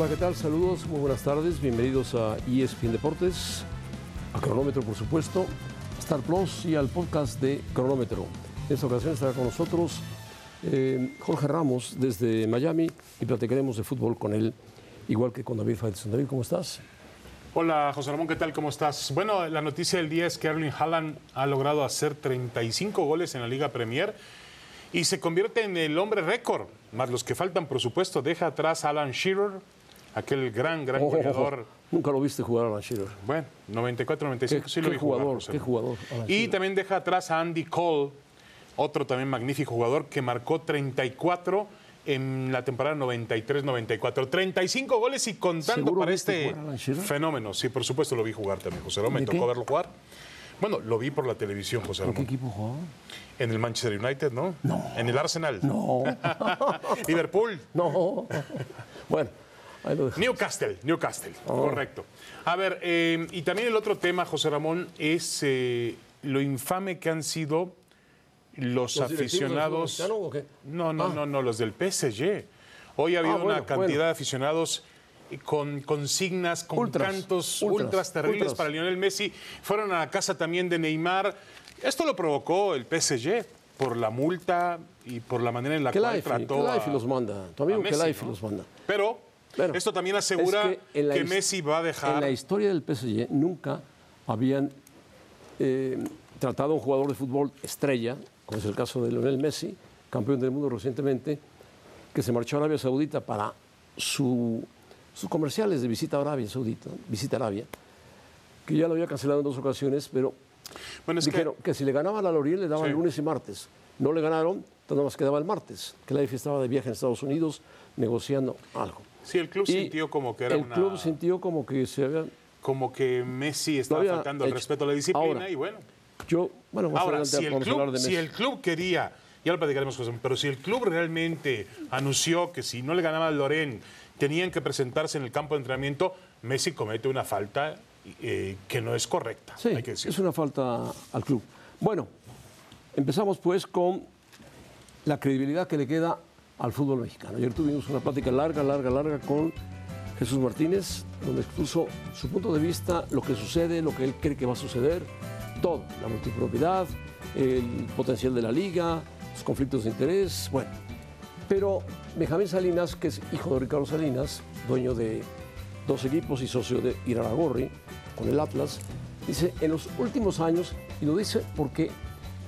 Hola, ¿qué tal? Saludos, muy buenas tardes. Bienvenidos a ESPN Deportes, a Cronómetro, por supuesto, Star Plus y al podcast de Cronómetro. En esta ocasión estará con nosotros eh, Jorge Ramos desde Miami y platicaremos de fútbol con él, igual que con David Faitelson. David, ¿cómo estás? Hola José Ramón, ¿qué tal? ¿Cómo estás? Bueno, la noticia del día es que Erling Haaland ha logrado hacer 35 goles en la Liga Premier y se convierte en el hombre récord, más los que faltan, por supuesto. Deja atrás a Alan Shearer, aquel gran, gran Oh, goleador. Nunca lo viste jugar a Alan Shearer. Bueno, 94, 95, Qué- sí lo vi jugar, jugador, José qué Ramón. jugador, Y también deja atrás a Andy Cole, otro también magnífico jugador que marcó 34 en la temporada 93-94. 35 goles y contando ¿Seguro para este jugar fenómeno. Sí, por supuesto lo vi jugar también, José Ramón. Me ¿De tocó qué? verlo jugar. Bueno, lo vi por la televisión, José ¿En qué Ramón. equipo jugaba? En el Manchester United, ¿no? No. En el Arsenal. No, Liverpool. no. Bueno. Newcastle, Newcastle, Oh. correcto. A ver, eh, y también el otro tema, José Ramón, es eh, lo infame que han sido los, ¿Los del aficionados. mexicano o qué? No, no, Ah. no, no, los del PSG. Hoy ha habido Ah, bueno, una cantidad bueno. de aficionados con consignas, con Ultras, cantos ultras, ultras, terribles ultras. para Lionel Messi. Fueron a la casa también de Neymar. Esto lo provocó el PSG por la multa y por la manera en la Que cual trató a- los manda. Tu amigo los manda. Pero Esto también asegura es la que, Messi va a dejar. En la historia del PSG nunca habían eh, tratado a un jugador de fútbol estrella, como es el caso de Lionel Messi, campeón del mundo recientemente, que se marchó a Arabia Saudita para su- sus comerciales de visita a Arabia Saudita, visita a Arabia, que ya lo había cancelado en dos ocasiones, pero bueno, es que- dijeron que, si le ganaban a Lorient le daban Sí. lunes y martes. No le ganaron, entonces nada más quedaba el martes, que la estaba de viaje en Estados Unidos negociando algo. Sí, el club Y sintió como que era el una. club sintió como que se habían como que Messi estaba había faltando el hecho. respeto a la disciplina Ahora, y bueno. Yo, bueno, más Ahora, si el, a club, de si el club quería, ya lo platicaremos, José, pero si el club realmente anunció que si no le ganaba al Loren tenían que presentarse en el campo de entrenamiento, Messi comete una falta eh, que no es correcta. Sí, hay que es una falta al club. Bueno, empezamos pues con la credibilidad que le queda al fútbol mexicano. Ayer tuvimos una plática larga, larga, larga con Jesús Martínez, donde expuso su punto de vista, lo que sucede, lo que él cree que va a suceder, todo, la multipropiedad, el potencial de la liga, los conflictos de interés, bueno. Pero Benjamín Salinas, que es hijo de Ricardo Salinas, dueño de dos equipos y socio de Iraragorri con el Atlas, dice, en los últimos años, y lo dice porque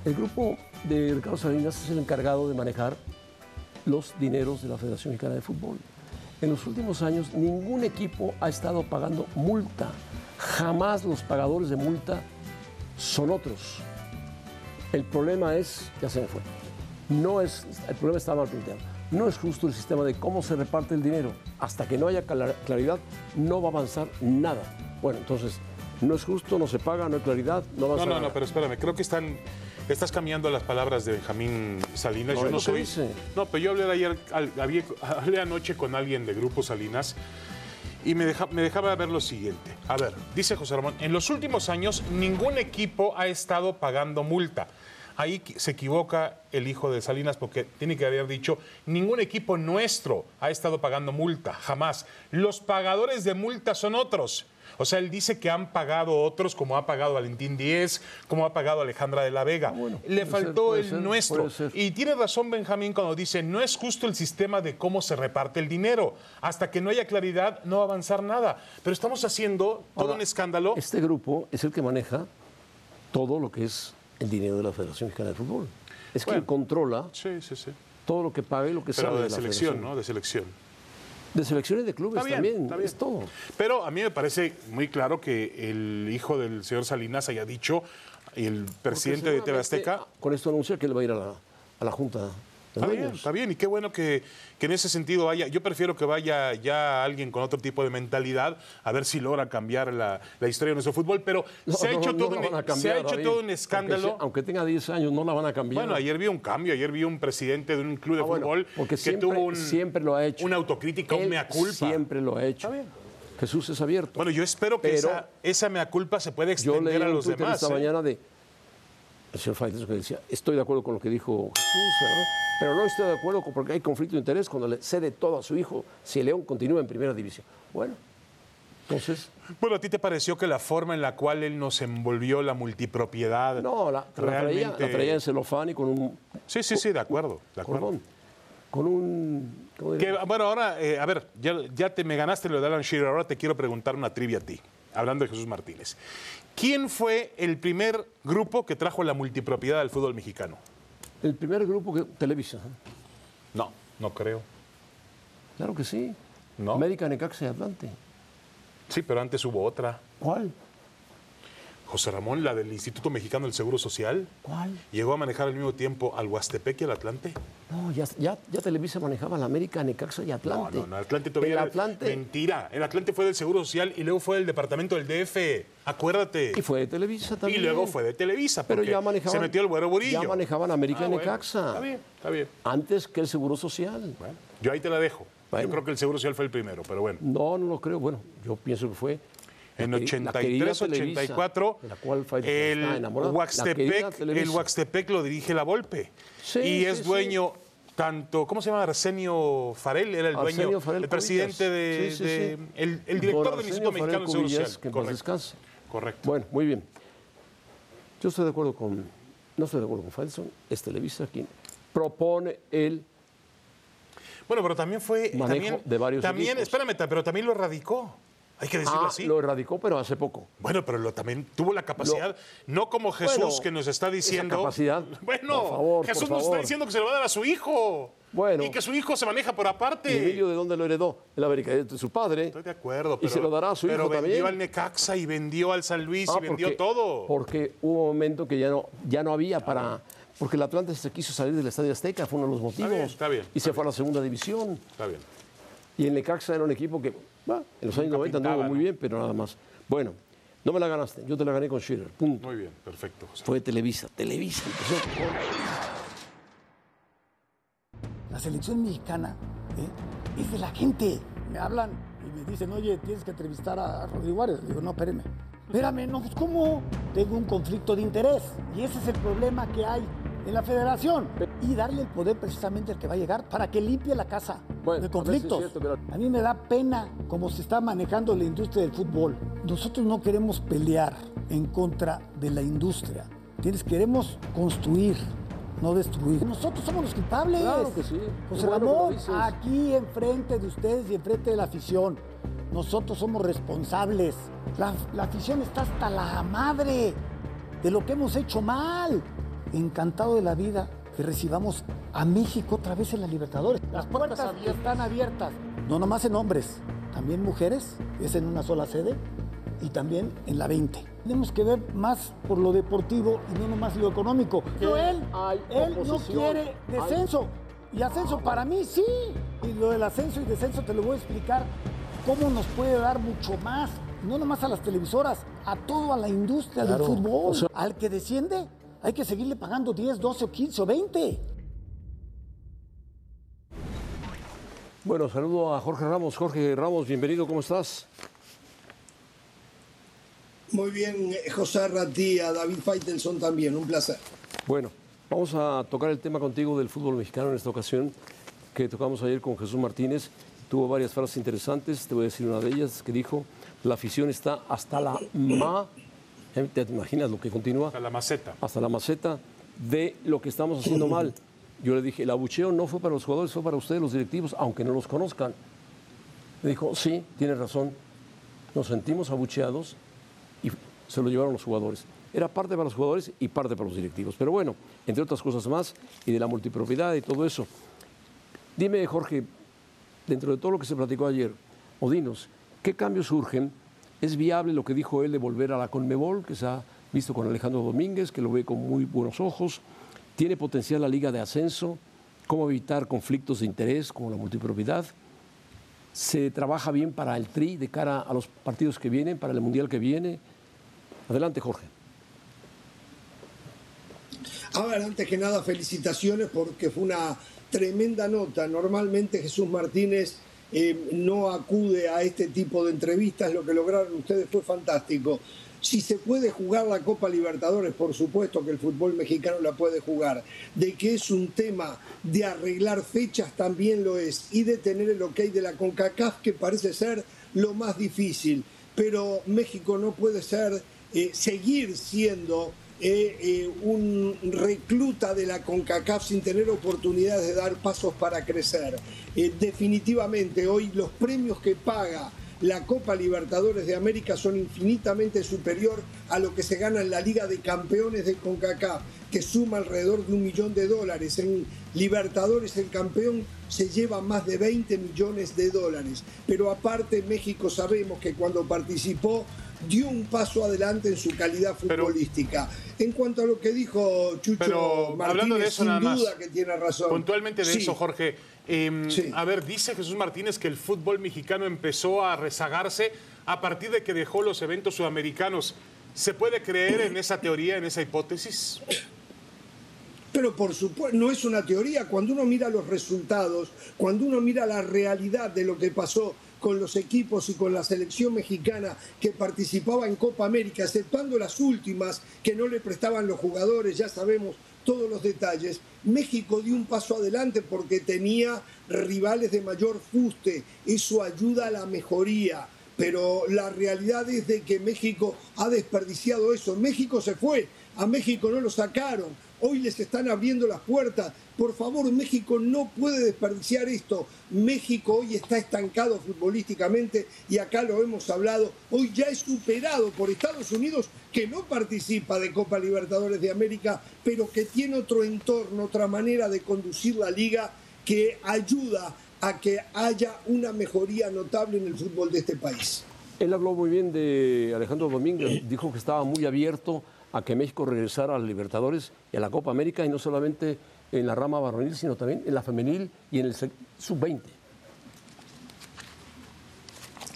el grupo de Ricardo Salinas es el encargado de manejar los dineros de la Federación Mexicana de Fútbol. En los últimos años ningún equipo ha estado pagando multa. Jamás los pagadores de multa son otros. El problema es, ya se me fue, no es, el problema está mal planteado. No es justo el sistema de cómo se reparte el dinero. Hasta que no haya claridad, no va a avanzar nada. Bueno, entonces, no es justo, no se paga, no hay claridad, no avanza No, no, nada. no, pero espérame, creo que están. Estás cambiando las palabras de Benjamín Salinas. No, yo no soy. dice. No, pero yo hablé ayer, hablé anoche con alguien de Grupo Salinas y me, deja- me dejaba ver lo siguiente. A ver, dice José Ramón, en los últimos años ningún equipo ha estado pagando multa. Ahí se equivoca el hijo de Salinas porque tiene que haber dicho, ningún equipo nuestro ha estado pagando multa, jamás. Los pagadores de multa son otros. O sea, él dice que han pagado otros, como ha pagado Valentín Díez, como ha pagado Alejandra de la Vega. Ah, bueno, Le ser, faltó el ser, nuestro. Y tiene razón Benjamín cuando dice, no es justo el sistema de cómo se reparte el dinero. Hasta que no haya claridad, no va a avanzar nada. Pero estamos haciendo todo Ahora, un escándalo. Este grupo es el que maneja todo lo que es el dinero de la Federación Mexicana de Fútbol. Es quien Bueno. controla Sí, sí, sí. todo lo que paga y lo que Pero sale de, de la selección, Federación. ¿no? De selección. De selecciones de clubes bien, también, bien. es todo. Pero a mí me parece muy claro que el hijo del señor Salinas haya dicho, el presidente de TV Azteca, Con esto anuncia que él va a ir a la, a la Junta Está bien, está bien, y qué bueno que, que en ese sentido vaya. Yo prefiero que vaya ya alguien con otro tipo de mentalidad, a ver si logra cambiar la, la historia de nuestro fútbol. Pero No, se ha hecho, no todo, un, van a se cambiar, ha hecho David. todo un Aunque escándalo. Aunque, tenga 10 años, no la van a cambiar. Bueno, ayer vi un cambio, ayer vi un presidente de un club de Ah, bueno, fútbol porque que siempre, tuvo un, siempre lo ha hecho. una autocrítica, un Él mea culpa. Siempre lo ha hecho. Está bien. Jesús es abierto. Bueno, yo espero que Pero esa, esa mea culpa se pueda Yo leí extender a un los demás. esta ¿eh? mañana de el señor Faitelson que decía, estoy de acuerdo con lo que dijo Jesús, ¿verdad? Pero no estoy de acuerdo con, porque hay conflicto de interés cuando le cede todo a su hijo si el León continúa en primera división. Bueno, entonces... Bueno, ¿a ti te pareció que la forma en la cual él nos envolvió la multipropiedad? No, la, la traía, realmente- la traía en celofán y con un Sí, sí, sí, de acuerdo, de acuerdo. cordón. Con un... bueno, ahora, eh, a ver, ya, ya te me ganaste lo de Alan Shearer, ahora te quiero preguntar una trivia a ti, hablando de Jesús Martínez. ¿Quién fue el primer grupo que trajo la multipropiedad al fútbol mexicano? El primer grupo que... Televisa. ¿eh? No, no creo. Claro que sí. No. América, Necaxa y Atlante. Sí, pero antes hubo otra. ¿Cuál? José Ramón, la del Instituto Mexicano del Seguro Social, ¿Cuál? llegó a manejar al mismo tiempo al Huastepec y al Atlante. No, ya, ya, ya Televisa manejaba la América, Necaxa y No, Atlante. no, no, Atlante todavía El era- Atlante. Mentira. El Atlante fue del Seguro Social y luego fue del Departamento del DF. Acuérdate. Y fue de Televisa Y también. luego fue de Televisa. Pero ya manejaban. Se metió el güero burillo. Ya manejaban América Ah, y bueno, Necaxa. Está bien, está bien. Antes que el Seguro Social. Bueno, yo ahí te la dejo. Bueno. Yo creo que el Seguro Social fue el primero, pero bueno. No, no lo creo. Bueno, yo pienso que fue. En la queri- la querida 83, Televisa, 84, de la cual Faitelson está el Huaxtepec, el Huaxtepec lo dirige la Volpe. Sí, y es sí, dueño tanto, ¿cómo se llama? Arsenio Farel era el dueño, Arsenio Farel el presidente de, de- el, Don director del Instituto Mexicano del Seguro Social. Que Correcto. Bueno, muy bien. Yo estoy de acuerdo con. No estoy de acuerdo con Faitelson. Es Televisa quien propone el. Bueno, pero también fue Manejo también, de varios también equipos. espérame, pero también lo erradicó. Hay que decirlo Ah, así. lo erradicó, pero hace poco. Bueno, pero lo, también tuvo la capacidad, no como Jesús Bueno, que nos está diciendo. capacidad, Bueno, por favor, Jesús por nos está diciendo que se lo va a dar a su hijo. Bueno. Y que su hijo se maneja por aparte. ¿Y Emilio de dónde lo heredó? En la América, de su padre. Estoy de acuerdo, Y pero, se lo dará a su pero hijo vendió también. al Necaxa y vendió al San Luis Ah, y vendió todo. Porque hubo un momento que ya no, ya no había para. Porque el Atlante se quiso salir del Estadio Azteca, fue uno de los motivos. bien, está bien, Y está se fue a la segunda división. Está bien. Y el Necaxa era un equipo que, bah, en los años Nunca 90 anduvo muy ¿no? bien, pero nada más. Bueno, no me la ganaste, yo te la gané con Schiller, punto. Muy bien, perfecto. José. Fue Televisa, Televisa empezó La selección mexicana ¿eh? es de la gente. Me hablan y me dicen, oye, tienes que entrevistar a Rodrigo Juárez. Le digo, no, espéreme. Espérame, no, pues ¿cómo? Tengo un conflicto de interés. Y ese es el problema que hay en la federación. Y darle el poder precisamente al que va a llegar para que limpie la casa Bueno, de a conflictos. cierto, pero- A mí me da pena cómo se está manejando la industria del fútbol. Nosotros no queremos pelear en contra de la industria. Tienes, queremos construir, no destruir. Nosotros somos los culpables. Claro que sí. José bueno Ramón, aquí enfrente de ustedes y enfrente de la afición, nosotros somos responsables. La, la afición está hasta la madre de lo que hemos hecho mal. Encantado de la vida que recibamos a México otra vez en la Libertadores. Las puertas están abiertas. No nomás en hombres, también mujeres, es en una sola sede y también en la 20. Tenemos que ver más por lo deportivo y no nomás lo económico. Pero él, hay él no quiere Hay- descenso. Y ascenso para mí sí. Y lo del ascenso y descenso te lo voy a explicar cómo nos puede dar mucho más. No nomás a las televisoras, a toda la industria Claro. del fútbol. O sea- Al que desciende, hay que seguirle pagando 10, 12 o 15 o 20. Bueno, saludo a Jorge Ramos. Jorge Ramos, bienvenido, ¿cómo estás? Muy bien, José Ratí, a David Faitelson también, un placer. Bueno, vamos a tocar el tema contigo del fútbol mexicano en esta ocasión, que tocamos ayer con Jesús Martínez. Tuvo varias frases interesantes, te voy a decir una de ellas, que dijo, la afición está hasta la ma. ¿Te imaginas lo que continúa? A la maceta. Hasta la maceta de lo que estamos haciendo mal. Yo le dije, el abucheo no fue para los jugadores, fue para ustedes, los directivos, aunque no los conozcan. Me dijo, sí, tienes razón, nos sentimos abucheados y se lo llevaron los jugadores. Era parte para los jugadores y parte para los directivos. Pero bueno, entre otras cosas más, y de la multipropiedad y todo eso. Dime, Jorge, dentro de todo lo que se platicó ayer, o dinos, ¿qué cambios surgen? ¿Es viable lo que dijo él de volver a la Conmebol, que se ha visto con Alejandro Domínguez, que lo ve con muy buenos ojos? ¿Tiene potencial la liga de ascenso? ¿Cómo evitar conflictos de interés como la multipropiedad? ¿Se trabaja bien para el TRI de cara a los partidos que vienen, para el Mundial que viene? Adelante, Jorge. A ver, antes que nada, felicitaciones porque fue una tremenda nota. Normalmente Jesús Martínez eh, no acude a este tipo de entrevistas. Lo que lograron ustedes fue fantástico. Si se puede jugar la Copa Libertadores, por supuesto que el fútbol mexicano la puede jugar. De que es un tema de arreglar fechas, también lo es. Y de tener el ok de la CONCACAF, que parece ser lo más difícil. Pero México no puede ser, eh, seguir siendo eh, eh, un recluta de la CONCACAF sin tener oportunidades de dar pasos para crecer. definitivamente hoy los premios que paga la Copa Libertadores de América son infinitamente superior a lo que se gana en la Liga de Campeones de CONCACAF, que suma alrededor de un millón de dólares. En Libertadores el campeón se lleva más de 20 millones de dólares. Pero aparte México sabemos que cuando participó dio un paso adelante en su calidad futbolística. en cuanto a lo que dijo Chucho Martínez, sin duda que tiene razón. Puntualmente de eso, Jorge. Em, a ver, dice Jesús Martínez que el fútbol mexicano empezó a rezagarse a partir de que dejó los eventos sudamericanos. ¿Se puede creer en esa teoría, en esa hipótesis? Pero por supuesto, no es una teoría. Cuando uno mira los resultados, cuando uno mira la realidad de lo que pasó con los equipos y con la selección mexicana que participaba en Copa América, exceptuando las últimas que no le prestaban los jugadores, ya sabemos todos los detalles, México dio un paso adelante porque tenía rivales de mayor fuste, eso ayuda a la mejoría, pero la realidad es de que México ha desperdiciado eso, México se fue, a México no lo sacaron, hoy les están abriendo las puertas. Por favor, México no puede desperdiciar esto. México hoy está estancado futbolísticamente y acá lo hemos hablado. Hoy ya es superado por Estados Unidos, que no participa de Copa Libertadores de América, pero que tiene otro entorno, otra manera de conducir la liga que ayuda a que haya una mejoría notable en el fútbol de este país. Él habló muy bien de Alejandro Domínguez, dijo que estaba muy abierto a que México regresara a los Libertadores y a la Copa América, y no solamente en la rama varonil, sino también en la femenil y en el sub-20.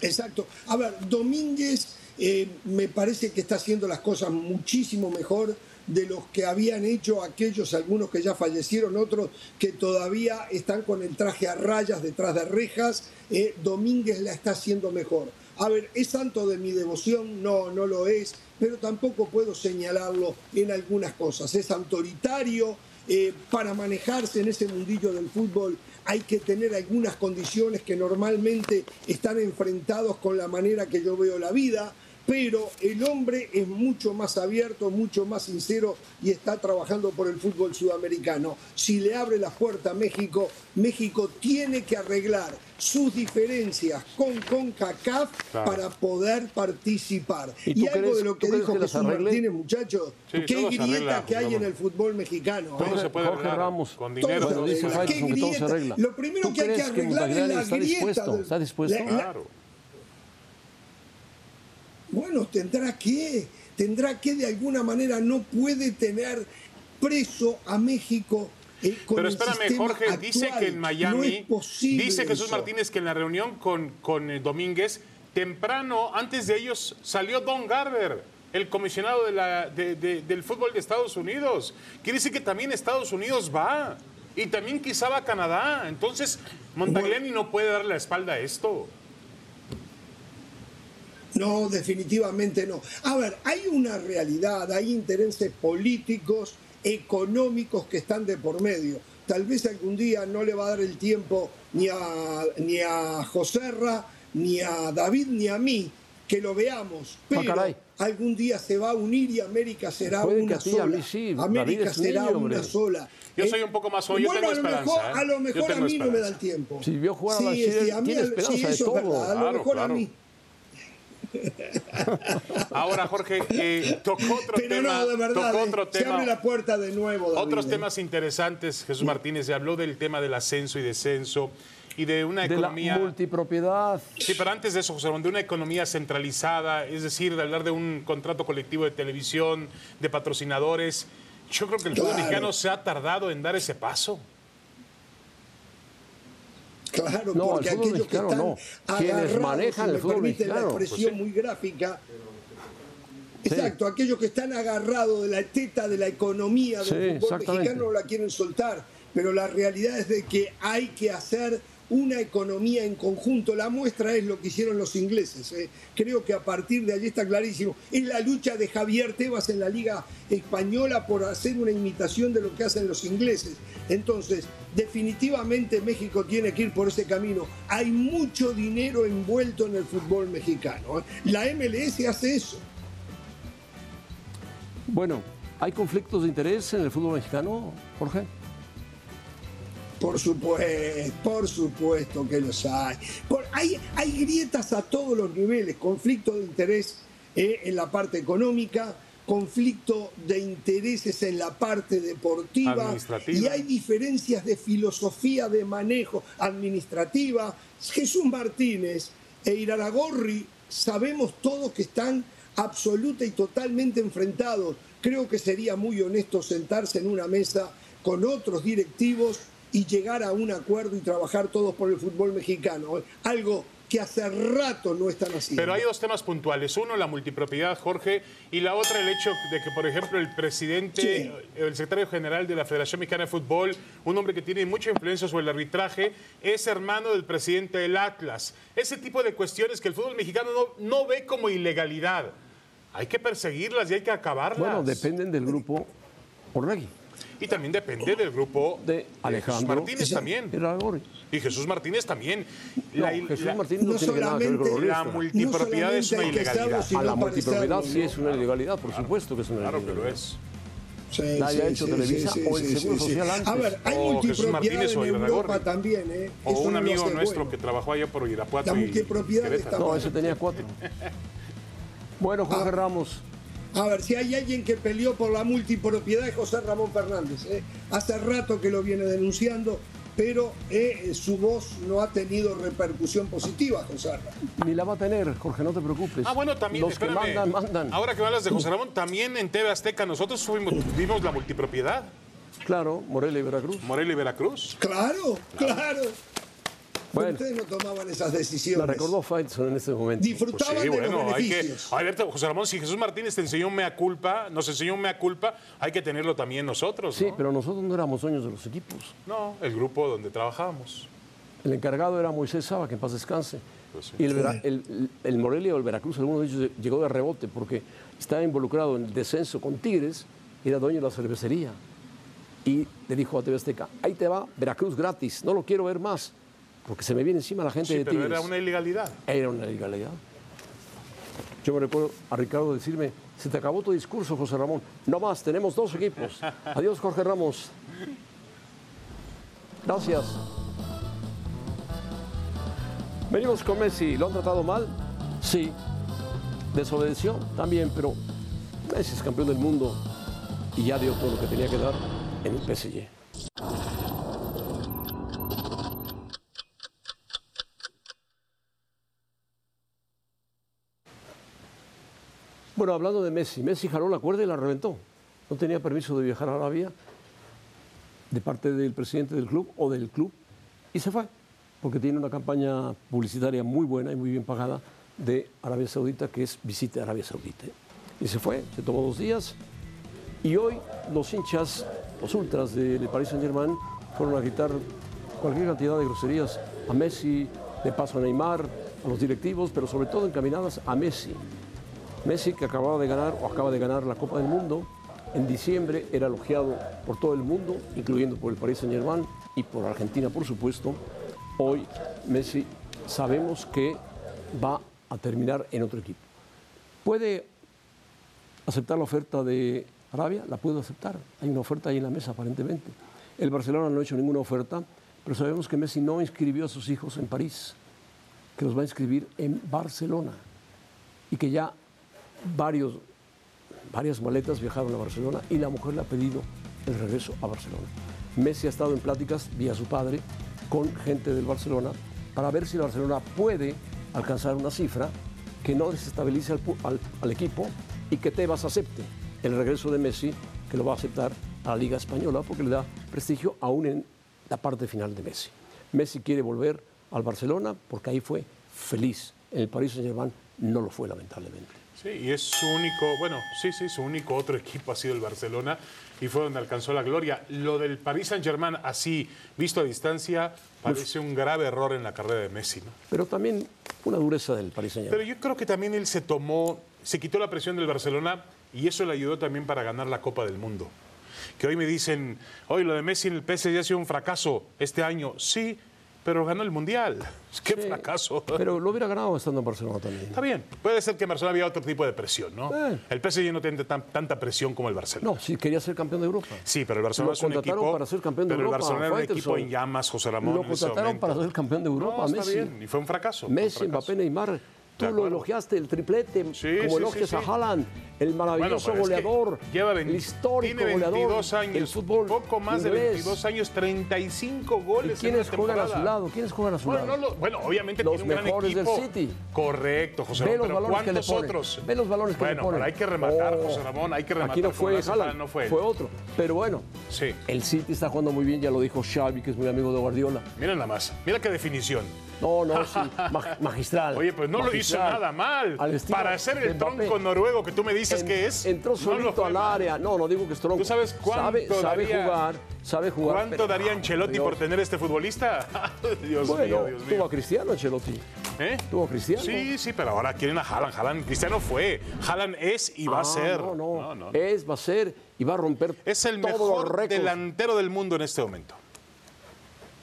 Exacto. A ver, Domínguez eh, me parece que está haciendo las cosas muchísimo mejor de los que habían hecho aquellos, algunos que ya fallecieron, otros que todavía están con el traje a rayas detrás de rejas. Eh, Domínguez la está haciendo mejor. A ver, ¿es santo de mi devoción? No, no lo es, pero tampoco puedo señalarlo en algunas cosas. Es autoritario, eh, para manejarse en ese mundillo del fútbol hay que tener algunas condiciones que normalmente están enfrentados con la manera que yo veo la vida pero el hombre es mucho más abierto, mucho más sincero y está trabajando por el fútbol sudamericano. Si le abre la puerta a México, México tiene que arreglar sus diferencias con CONCACAF para poder participar. Y, algo de lo que dijo Jesús Martínez, muchachos, qué grieta que hay en el fútbol mexicano. Todo ¿eh? se puede arreglar Ramos. con dinero. Todo, dice ¿qué grieta? Lo primero que hay que arreglar es la está grieta. Dispuesto, ¿Está dispuesto? claro. Bueno, tendrá que, tendrá que de alguna manera no puede tener preso a México. Eh, con Pero espérame, Jorge, dice que en Miami, dice Jesús Martínez que en la reunión con, con eh, Domínguez, temprano, antes de ellos, salió Don Garber, el comisionado de la, del fútbol de Estados Unidos. Quiere decir que también Estados Unidos va. Y también quizá va a Canadá. Entonces, Montagliani no puede darle la espalda a esto. No, definitivamente no. A ver, hay una realidad, hay intereses políticos, económicos que están de por medio. Tal vez algún día no le va a dar el tiempo ni a, ni a Joserra, ni a David, ni a mí que lo veamos. Ah, pero algún día se va a unir y América será una sola. América será una sola. Yo soy un poco más hoy, yo tengo a lo Mejor, ¿eh? A lo mejor a mí no me da el tiempo. Si vio jugar a la sí, sí, a mí, sí, eso es verdad. A lo mejor a mí. Ahora, Jorge, eh, tocó otro Pero tema. No, de verdad, tocó otro eh, tema. Se abre la puerta de nuevo. David, Otros eh. temas interesantes, Jesús Martínez, se habló del tema del ascenso y descenso y de una de economía. La multipropiedad. Sí, pero antes de eso, José, de una economía centralizada, es decir, de hablar de un contrato colectivo de televisión, de patrocinadores. Yo creo que el fútbol mexicano se ha tardado en dar ese paso. Claro, no, porque el aquellos que están no. Quienes manejan si el fútbol mexicano. la expresión Pues sí. muy gráfica. Exacto, aquellos que están agarrados de la teta de la economía del Sí, fútbol mexicano no la quieren soltar, pero la realidad es de que hay que hacer una economía en conjunto. La muestra es lo que hicieron los ingleses. ¿eh? Creo que a partir de allí está clarísimo. Es la lucha de Javier Tebas en la Liga Española por hacer una imitación de lo que hacen los ingleses. Entonces, definitivamente México tiene que ir por ese camino. Hay mucho dinero envuelto en el fútbol mexicano. ¿eh? La MLS hace eso. Bueno, ¿hay conflictos de interés en el fútbol mexicano, Jorge? Por supuesto, por supuesto que los hay. hay, hay grietas a todos los niveles, conflicto de interés eh, en la parte económica, conflicto de intereses en la parte deportiva y hay diferencias de filosofía de manejo administrativa. Jesús Martínez e Iraragorri sabemos todos que están absoluta y totalmente enfrentados. Creo que sería muy honesto sentarse en una mesa con otros directivos y llegar a un acuerdo y trabajar todos por el fútbol mexicano. Algo que hace rato no están haciendo. Pero hay dos temas puntuales. Uno, la multipropiedad, Jorge, y la otra, el hecho de que, por ejemplo, el presidente, el secretario general de la Federación Mexicana de Fútbol, un hombre que tiene mucha influencia sobre el arbitraje, es hermano del presidente del Atlas. Ese tipo de cuestiones que el fútbol mexicano no, no ve como ilegalidad. Hay que perseguirlas y hay que acabarlas. Bueno, dependen del grupo Orlegui. Y también depende del grupo de Alejandro Martínez también. Y Jesús Martínez también. No, Jesús Martínez no, tiene nada que ver con La multipropiedad es una ilegalidad. A la multipropiedad sí es una ilegalidad, por supuesto que es una ilegalidad. Claro que lo es. Sí, Nadie ha hecho Televisa o el Seguro Social antes. A ver, hay o Jesús Martínez o Europa también, ¿eh? O un amigo nuestro que trabajó allá por Irapuato La multipropiedad y está No, ese tenía cuatro. Bueno, Jorge Ah. Ramos. A ver, si hay alguien que peleó por la multipropiedad es José Ramón Fernández. ¿eh? Hace rato que lo viene denunciando, pero eh, su voz no ha tenido repercusión positiva, José Ramón. Ni la va a tener, Jorge, no te preocupes. Ah, bueno, también. Los que espérame. mandan, mandan. Ahora que hablas de José Ramón, también en TV Azteca nosotros fuimos, vimos la multipropiedad. Claro, Morelia y Veracruz. Morelia y Veracruz. Claro, claro. Bueno, Ustedes no tomaban esas la decisiones. recordó Faitelson en este momento. Pues Disfrutaban sí, de bueno, los hay que. beneficios. A ver, José Ramón, si Jesús Martínez te enseñó un mea culpa, nos enseñó un mea culpa, hay que tenerlo también nosotros. Sí, pero nosotros no éramos dueños de los equipos. No, el grupo donde trabajábamos. El encargado era Moisés Saba, que en paz descanse. Pues sí. Y el, Vera- el- el- el Morelia o el Veracruz, alguno de ellos llegó de rebote porque estaba involucrado en el descenso con Tigres y era dueño de la cervecería. Y le dijo a TV Azteca, ahí te va Veracruz gratis, no lo quiero ver más, porque se me viene encima la gente Sí, de pero Tigres. era una ilegalidad. Era una ilegalidad. Yo me recuerdo a Ricardo decirme, se te acabó tu discurso, José Ramón. No más, tenemos dos equipos. Adiós, Jorge Ramos. Gracias. Venimos con Messi. ¿Lo han tratado mal? Sí. ¿Desobedeció? También, pero Messi es campeón del mundo y ya dio todo lo que tenía que dar en el PSG. Hablando de Messi, Messi jaló la cuerda y la reventó. No tenía permiso de viajar a Arabia de parte del presidente del club o del club y se fue, porque tiene una campaña publicitaria muy buena y muy bien pagada de Arabia Saudita, que es visite Arabia Saudita. Y se fue, se tomó dos días y hoy los hinchas, los ultras de, de Paris Saint Germain fueron a gritar cualquier cantidad de groserías a Messi, de paso a Neymar, a los directivos, pero sobre todo encaminadas a Messi. Messi, que acababa de ganar o acaba de ganar la Copa del Mundo, en diciembre era elogiado por todo el mundo, incluyendo por el Paris Saint Germain y por Argentina, por supuesto. Hoy Messi sabemos que va a terminar en otro equipo. ¿Puede aceptar la oferta de Arabia? La puede aceptar. Hay una oferta ahí en la mesa, aparentemente. El Barcelona no ha hecho ninguna oferta, pero sabemos que Messi no inscribió a sus hijos en París, que los va a inscribir en Barcelona y que ya varios, varias maletas viajaron a Barcelona y la mujer le ha pedido el regreso a Barcelona. Messi ha estado en pláticas vía su padre con gente del Barcelona para ver si el Barcelona puede alcanzar una cifra que no desestabilice al, equipo y que Tebas acepte el regreso de Messi, que lo va a aceptar a la Liga Española porque le da prestigio aún en la parte final de Messi. Messi quiere volver al Barcelona porque ahí fue feliz. En el Paris Saint-Germain no lo fue, lamentablemente. Sí, y es su único, bueno, sí, sí, su único otro equipo ha sido el Barcelona y fue donde alcanzó la gloria. Lo del Paris Saint-Germain, así, visto a distancia, parece un grave error en la carrera de Messi, ¿no? Pero también una dureza del Paris Saint-Germain. Pero yo creo que también él se tomó, se quitó la presión del Barcelona y eso le ayudó también para ganar la Copa del Mundo. Que hoy me dicen, hoy lo de Messi en el PSG ha sido un fracaso este año. Sí, pero ganó el Mundial. Qué Sí, fracaso. Pero lo hubiera ganado estando en Barcelona también. Está bien. Puede ser que en Barcelona había otro tipo de presión, ¿no? Eh. El PSG no tiene tan- tanta presión como el Barcelona. No, sí quería ser campeón de Europa. Sí, pero el Barcelona Lo es un contrataron equipo. para ser campeón de pero Europa, el Barcelona era un equipo en llamas, José Ramón. Lo contrataron para ser campeón de Europa, No, está Messi. bien. Y fue un fracaso. un Messi, fracaso. Mbappé, Neymar. Tú De lo elogiaste, el triplete, Sí, como sí, elogias sí, a Haaland, el maravilloso pero es que goleador, lleva el 20 histórico tiene 22 goleador años, del fútbol poco más de inglés. 22 años, 35 ¿Y goles en quiénes una juegan a su lado? ¿Quiénes juegan a su Bueno, lado? no bueno, obviamente Los tiene un gran mejores del equipo. City. Correcto, José Ve Ramón. los pero balones que le ¿cuántos ponen. otros? Ve los balones que le bueno, ponen. pero hay que rematar, Oh, José Ramón, hay que rematar. Aquí no fue Haaland, no fue él. fue otro. Pero bueno, Sí. el City está jugando muy bien, ya lo dijo Xavi, que es muy amigo de Guardiola. Mira nada más. Mira qué definición. No, no, sí, mag- magistral. Oye, pues no lo hizo nada mal. Para ser el tronco noruego que tú me dices En- que es. Entró no solito fue al área. No, no digo que es tronco. ¿Tú sabes cuánto sabe, jugar, sabe jugar. ¿Cuánto pero- daría Ancelotti por tener este futbolista? Dios Bueno, mío, Dios tuvo mío. a Cristiano Ancelotti. ¿Eh? Tuvo a Cristiano. Sí, sí, pero ahora quieren a Haaland. Haaland, Cristiano fue. Haaland es y va a Ah, ser. No, no, No, no. Es, va a ser y va a romper Es el mejor delantero del mundo en este momento.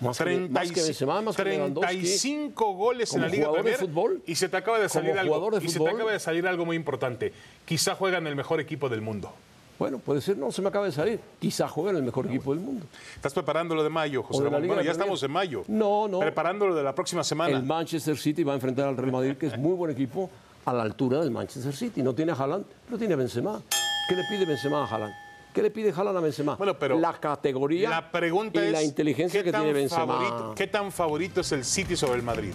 Más que, más que Benzema, más que Lewandowski. 35 goles en la Liga jugador de Premier fútbol, y se te acaba de salir algo jugador de y se te acaba de salir algo muy importante. Quizá juegan el mejor equipo del mundo. Bueno, puede ser, no, se me acaba de salir. Quizá juega en el mejor equipo del mundo. ¿Estás preparando lo de mayo, José de Ramón? Bueno, ya Premier. estamos en mayo. No, no. Preparando lo de la próxima semana. El Manchester City va a enfrentar al Real Madrid, que es muy buen equipo, a la altura del Manchester City. No tiene a Haaland, pero tiene a Benzema. ¿Qué le pide Benzema a Haaland? ¿Qué le pide Haaland a Benzema? Bueno, pero la categoría La pregunta y es la inteligencia ¿qué que tiene Benzema. favorito- ¿Qué tan favorito es el City sobre el Madrid?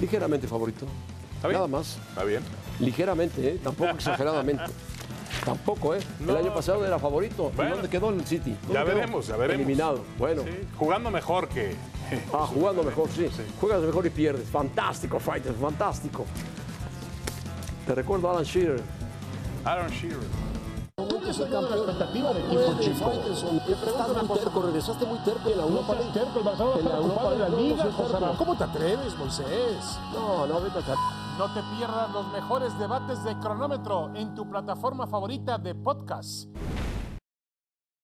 Ligeramente favorito. ¿Está bien? Nada más. ¿Está bien? Ligeramente, ¿eh? tampoco exageradamente. Tampoco, ¿eh? No. El año pasado era favorito. ¿Y Bueno. ¿Dónde quedó el City? ¿Dónde Ya quedó? veremos, ya veremos. Eliminado. Bueno. Sí, Jugando mejor que... Ah, jugando mejor, sí. Juegas mejor y pierdes. Fantástico, Fighters, fantástico. Te recuerdo a Alan Shearer. Aaron Shearer. Soy campeón. expectativa de equipo chico. Estás muy terco, regresaste muy terco en la Europa League. Terco, el Barcelona En la está ocupado Europa en la League, liga. ¿Cómo te atreves, Moisés? No, no, vete acá. No te pierdas los mejores debates de cronómetro en tu plataforma favorita de podcast.